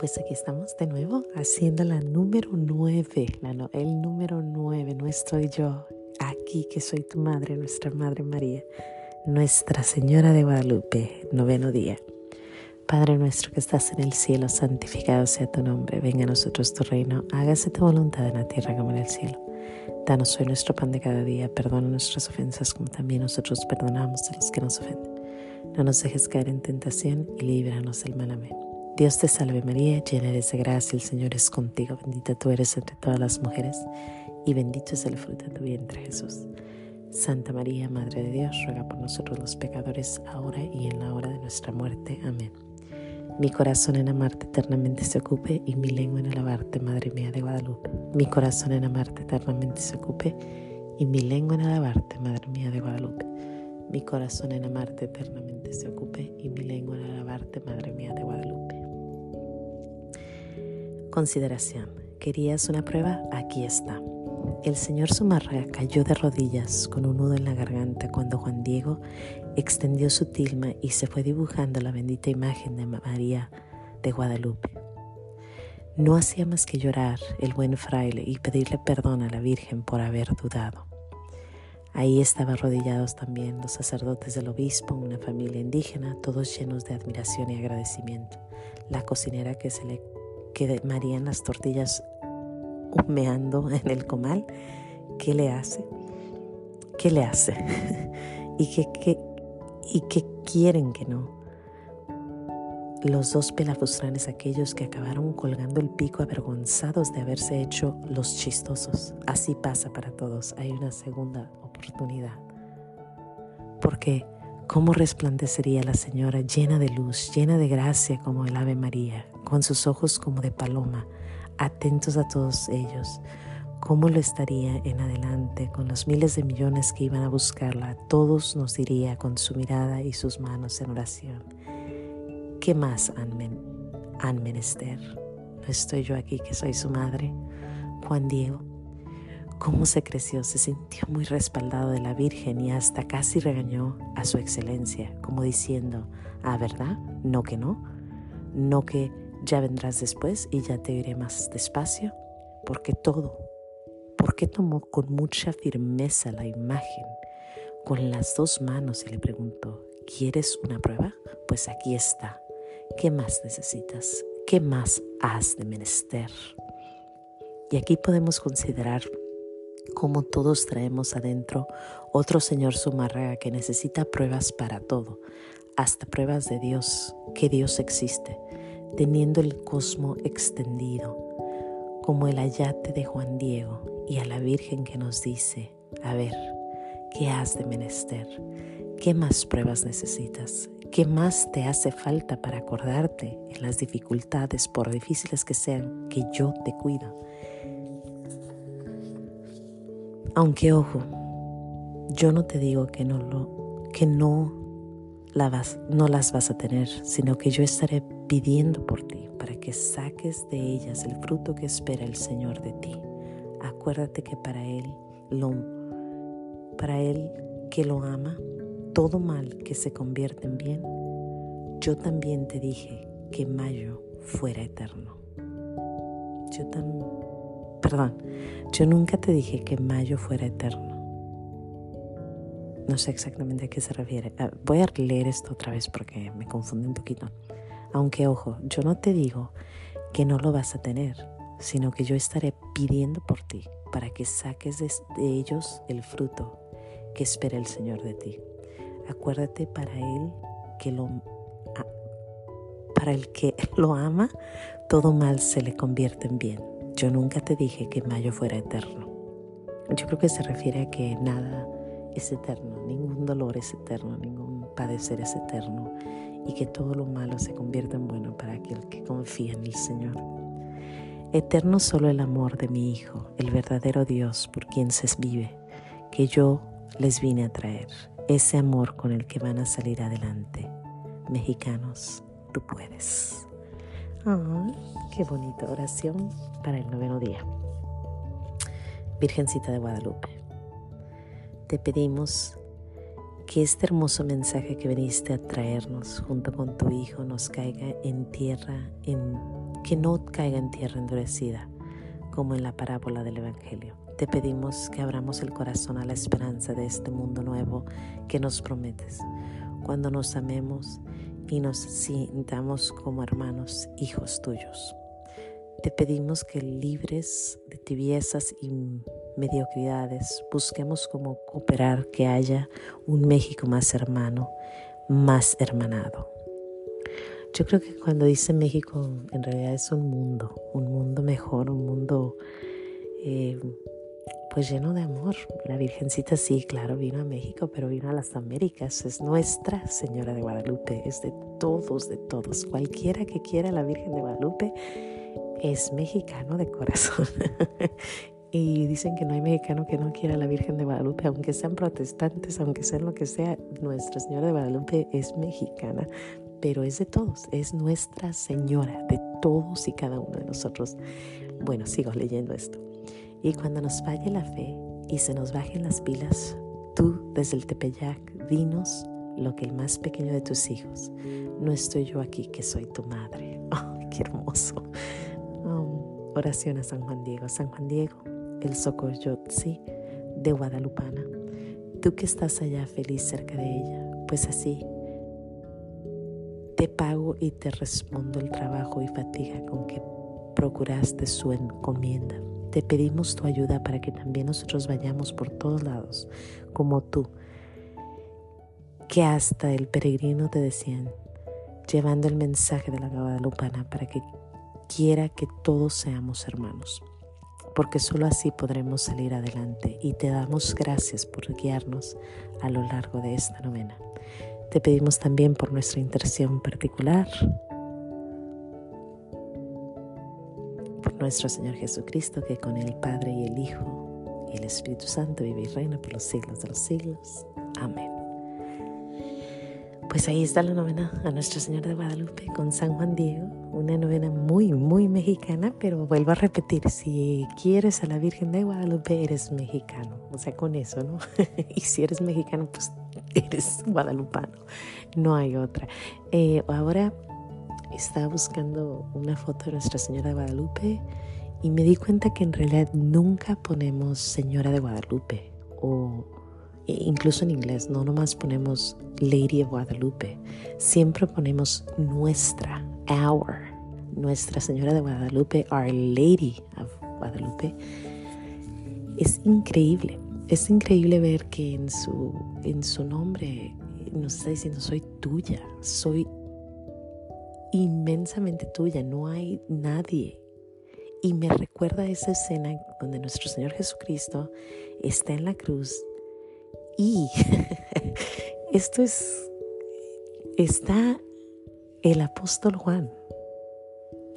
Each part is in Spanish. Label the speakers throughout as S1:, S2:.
S1: pues aquí estamos de nuevo haciendo la número 9, el número 9, no estoy yo aquí que soy tu madre, nuestra Madre María, Nuestra Señora de Guadalupe, noveno día. Padre nuestro que estás en el cielo, santificado sea tu nombre, venga a nosotros tu reino, hágase tu voluntad en la tierra como en el cielo. Danos hoy nuestro pan de cada día, perdona nuestras ofensas como también nosotros perdonamos a los que nos ofenden. No nos dejes caer en tentación y líbranos del mal. Amén. Dios te salve María, llena eres de gracia, el Señor es contigo, bendita tú eres entre todas las mujeres y bendito es el fruto de tu vientre Jesús. Santa María, Madre de Dios, ruega por nosotros los pecadores, ahora y en la hora de nuestra muerte. Amén. Mi corazón en amarte eternamente se ocupe y mi lengua en alabarte, Madre mía de Guadalupe. Mi corazón en amarte eternamente se ocupe y mi lengua en alabarte, Madre mía de Guadalupe. Mi corazón en amarte eternamente se ocupe y mi lengua en alabarte, Madre mía de Guadalupe. Consideración. ¿Querías una prueba? Aquí está. El señor Zumarraga cayó de rodillas con un nudo en la garganta cuando Juan Diego extendió su tilma y se fue dibujando la bendita imagen de María de Guadalupe. No hacía más que llorar el buen fraile y pedirle perdón a la Virgen por haber dudado. Ahí estaban arrodillados también los sacerdotes del obispo, una familia indígena, todos llenos de admiración y agradecimiento. La cocinera que se le que marían las tortillas humeando en el comal, ¿qué le hace? ¿Qué le hace? ¿Y qué, ¿Y qué quieren que no? Los dos pelafusranes, aquellos que acabaron colgando el pico avergonzados de haberse hecho los chistosos. Así pasa para todos, hay una segunda oportunidad. Porque, ¿cómo resplandecería la Señora llena de luz, llena de gracia como el Ave María, con sus ojos como de paloma, atentos a todos ellos? ¿Cómo lo estaría en adelante con los miles de millones que iban a buscarla? Todos nos diría con su mirada y sus manos en oración. ¿Qué más han, menester? ¿No estoy yo aquí que soy su madre? Juan Diego, cómo se creció, se sintió muy respaldado de la Virgen y hasta casi regañó a su excelencia, como diciendo, ah, ¿verdad? No que no, no que ya vendrás después y ya te iré más despacio, porque todo, porque tomó con mucha firmeza la imagen con las dos manos y le preguntó, ¿quieres una prueba? Pues aquí está. ¿Qué más necesitas? ¿Qué más has de menester? Y aquí podemos considerar cómo todos traemos adentro otro Señor Sumarraga que necesita pruebas para todo, hasta pruebas de Dios, que Dios existe, teniendo el cosmo extendido, como el ayate de Juan Diego y a la Virgen que nos dice, a ver, ¿qué has de menester? ¿Qué más pruebas necesitas? ¿Qué más te hace falta para acordarte en las dificultades, por difíciles que sean, que yo te cuido? Aunque ojo, yo no te digo que no lo que no no las vas a tener, sino que yo estaré pidiendo por ti para que saques de ellas el fruto que espera el Señor de ti. Acuérdate que para él para él que lo ama todo mal que se convierte en bien, yo también te dije que mayo fuera eterno. Yo también, perdón, yo nunca te dije que mayo fuera eterno. No sé exactamente a qué se refiere. Ah, voy a leer esto otra vez porque me confunde un poquito. Aunque ojo, yo no te digo que no lo vas a tener, sino que yo estaré pidiendo por ti para que saques de ellos el fruto que espera el Señor de ti. Acuérdate para él que lo para el que lo ama, todo mal se le convierte en bien. Yo nunca te dije que mayo fuera eterno. Yo creo que se refiere a que nada es eterno, ningún dolor es eterno, ningún padecer es eterno y que todo lo malo se convierta en bueno para aquel que confía en el Señor. Eterno solo el amor de mi Hijo, el verdadero Dios por quien se vive, que yo les vine a traer ese amor con el que van a salir adelante. Mexicanos, tú puedes. qué bonita oración para el noveno día. Virgencita de Guadalupe, te pedimos que este hermoso mensaje que viniste a traernos junto con tu Hijo nos caiga en tierra, en que no caiga en tierra endurecida, como en la parábola del Evangelio. Te pedimos que abramos el corazón a la esperanza de este mundo nuevo que nos prometes, cuando nos amemos y nos sintamos como hermanos, hijos tuyos. Te pedimos que libres de tibiezas y mediocridades busquemos cómo cooperar que haya un México más hermano, más hermanado. Yo creo que cuando dice México en realidad es un mundo, un mundo mejor, un mundo eh, pues lleno de amor. La Virgencita sí, claro, vino a México, pero vino a las Américas. Es nuestra Señora de Guadalupe, es de todos, de todos. Cualquiera que quiera la Virgen de Guadalupe es mexicano de corazón. y dicen que no hay mexicano que no quiera la Virgen de Guadalupe, aunque sean protestantes, aunque sean lo que sea, Nuestra Señora de Guadalupe es mexicana, pero es de todos, es Nuestra Señora, de todos y cada uno de nosotros. Bueno, sigo leyendo esto. Y cuando nos falle la fe y se nos bajen las pilas, tú desde el Tepeyac dinos lo que el más pequeño de tus hijos, no estoy yo aquí que soy tu madre. Oh, qué hermoso. Um, oración a San Juan Diego. San Juan Diego, el Socoyotzi de Guadalupana. Tú que estás allá feliz cerca de ella, pues así te pago y te respondo el trabajo y fatiga con que procuraste su encomienda te pedimos tu ayuda para que también nosotros vayamos por todos lados, como tú, que hasta el peregrino te decían, llevando el mensaje de la Guadalupana para que quiera que todos seamos hermanos, porque solo así podremos salir adelante y te damos gracias por guiarnos a lo largo de esta novena. Te pedimos también por nuestra intercesión particular nuestro Señor Jesucristo, que con el Padre y el Hijo y el Espíritu Santo vive y reina por los siglos de los siglos. Amén. Pues ahí está la novena a Nuestra Señora de Guadalupe con San Juan Diego, una novena muy, muy mexicana, pero vuelvo a repetir, si quieres a la Virgen de Guadalupe, eres mexicano, o sea, con eso, ¿no? y si eres mexicano, pues eres guadalupano, no hay otra. Eh, ahora estaba buscando una foto de Nuestra Señora de Guadalupe y me di cuenta que en realidad nunca ponemos Señora de Guadalupe o e incluso en inglés, no nomás ponemos Lady of Guadalupe, siempre ponemos nuestra, our, Nuestra Señora de Guadalupe, Our Lady of Guadalupe. Es increíble, es increíble ver que en su, en su nombre nos está diciendo, soy tuya, soy inmensamente tuya, no hay nadie. Y me recuerda esa escena donde nuestro Señor Jesucristo está en la cruz y esto es, está el apóstol Juan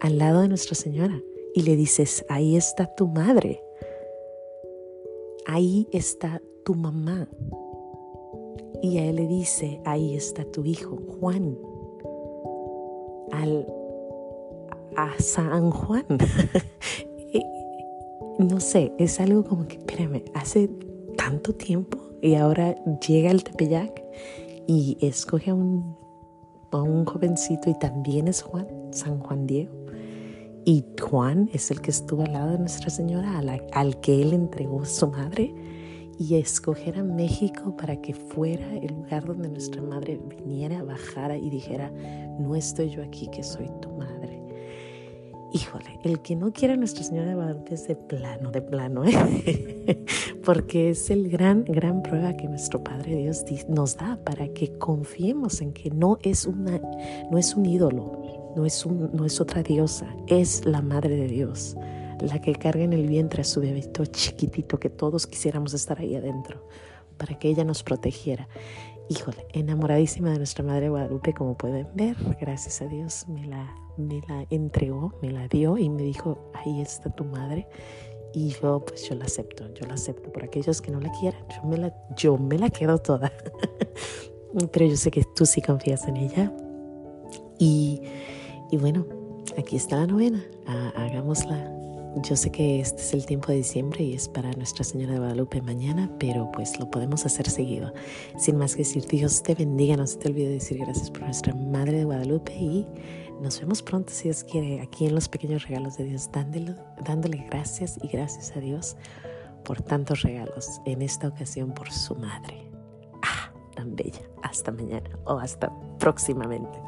S1: al lado de Nuestra Señora y le dices, ahí está tu madre, ahí está tu mamá. Y a él le dice, ahí está tu hijo, Juan al, a San Juan. no sé, es algo como que, espérame, hace tanto tiempo y ahora llega el Tepeyac y escoge a un, a un jovencito y también es Juan, San Juan Diego. Y Juan es el que estuvo al lado de Nuestra Señora, al que él entregó su madre y escoger a México para que fuera el lugar donde nuestra madre viniera, bajara y dijera, no estoy yo aquí, que soy. Híjole, el que no quiera a Nuestra Señora de Guadalupe es de plano, de plano, ¿eh? porque es el gran, gran prueba que nuestro Padre Dios nos da para que confiemos en que no es, una, no es un ídolo, no es, un, no es otra diosa, es la Madre de Dios la que carga en el vientre a su bebito chiquitito, que todos quisiéramos estar ahí adentro, para que ella nos protegiera. Híjole, enamoradísima de nuestra Madre Guadalupe, como pueden ver, gracias a Dios me la, me la entregó, me la dio y me dijo, ahí está tu madre. Y yo, pues yo la acepto, yo la acepto. Por aquellos que no la quieran, yo me la, yo me la quedo toda. Pero yo sé que tú sí confías en ella. Y, y bueno, aquí está la novena. hagámosla yo sé que este es el tiempo de diciembre y es para Nuestra Señora de Guadalupe mañana, pero pues lo podemos hacer seguido. Sin más que decir, Dios te bendiga. No se te olvide decir gracias por nuestra Madre de Guadalupe y nos vemos pronto, si Dios quiere, aquí en los pequeños regalos de Dios, dándole, dándole gracias y gracias a Dios por tantos regalos, en esta ocasión por su madre. Ah, tan bella. Hasta mañana o hasta próximamente.